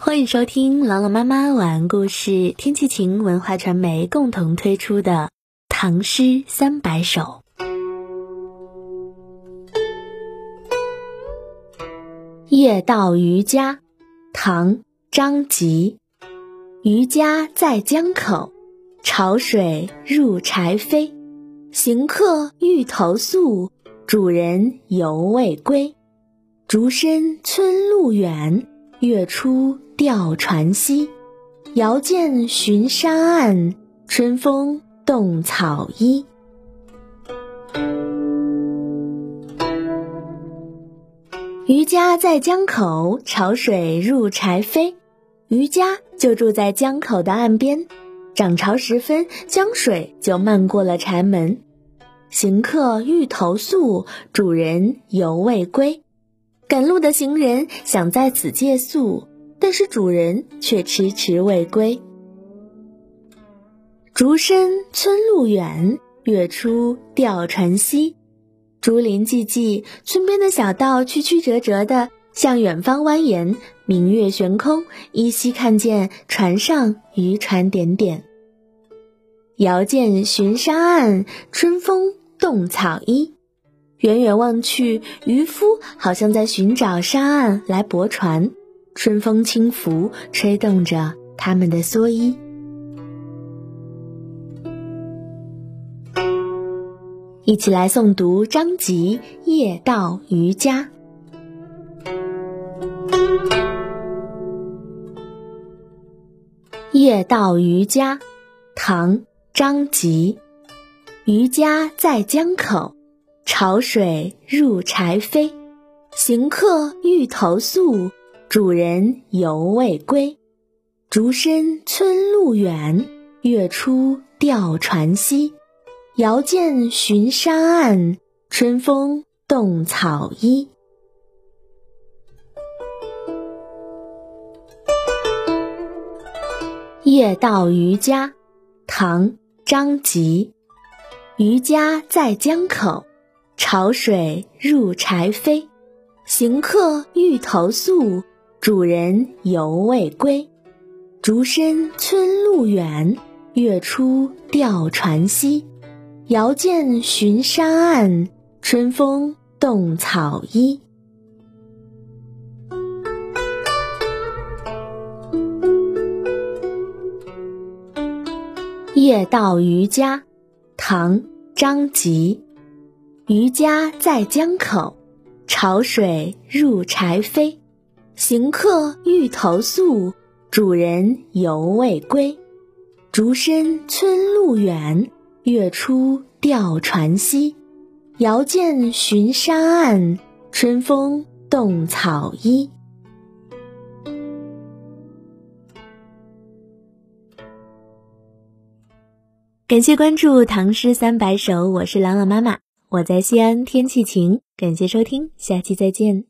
欢迎收听朗朗妈妈晚安故事，天气晴文化传媒共同推出的《唐诗三百首》。夜到渔家，唐·张籍。渔家在江口，潮水入柴扉。行客欲投宿，主人犹未归。竹深村路远，月出钓船西。遥见寻沙岸，春风动草衣。渔家在江口，潮水入柴扉。渔家就住在江口的岸边，涨潮时分，江水就漫过了柴门。行客欲投宿，主人犹未归。赶路的行人想在此借宿。但是主人却迟迟未归。竹深村路远，月出钓船西。竹林寂寂，村边的小道曲曲折折的向远方蜿蜒，明月悬空，依稀看见船上渔船点点。遥见寻沙岸，春风动草衣。远远望去，渔夫好像在寻找沙岸来泊船。春风轻拂，吹动着他们的蓑衣。一起来诵读张籍《夜到渔家》。夜到渔家，唐·张籍。渔家在江口，潮水入柴扉。行客欲投宿。主人犹未归，竹深村路远，月出钓船西。遥见寻沙岸，春风动草衣。夜到渔家，唐·张籍。渔家在江口，潮水入柴扉。行客欲投宿。主人犹未归，竹深村路远，月出钓船西。遥见寻沙岸，春风动草衣。夜到渔家，唐·张籍。渔家在江口，潮水入柴扉。行客欲投宿，主人犹未归。竹深村路远，月出钓船西。遥见寻沙岸，春风动草衣。感谢关注《唐诗三百首》，我是朗朗妈妈，我在西安，天气晴。感谢收听，下期再见。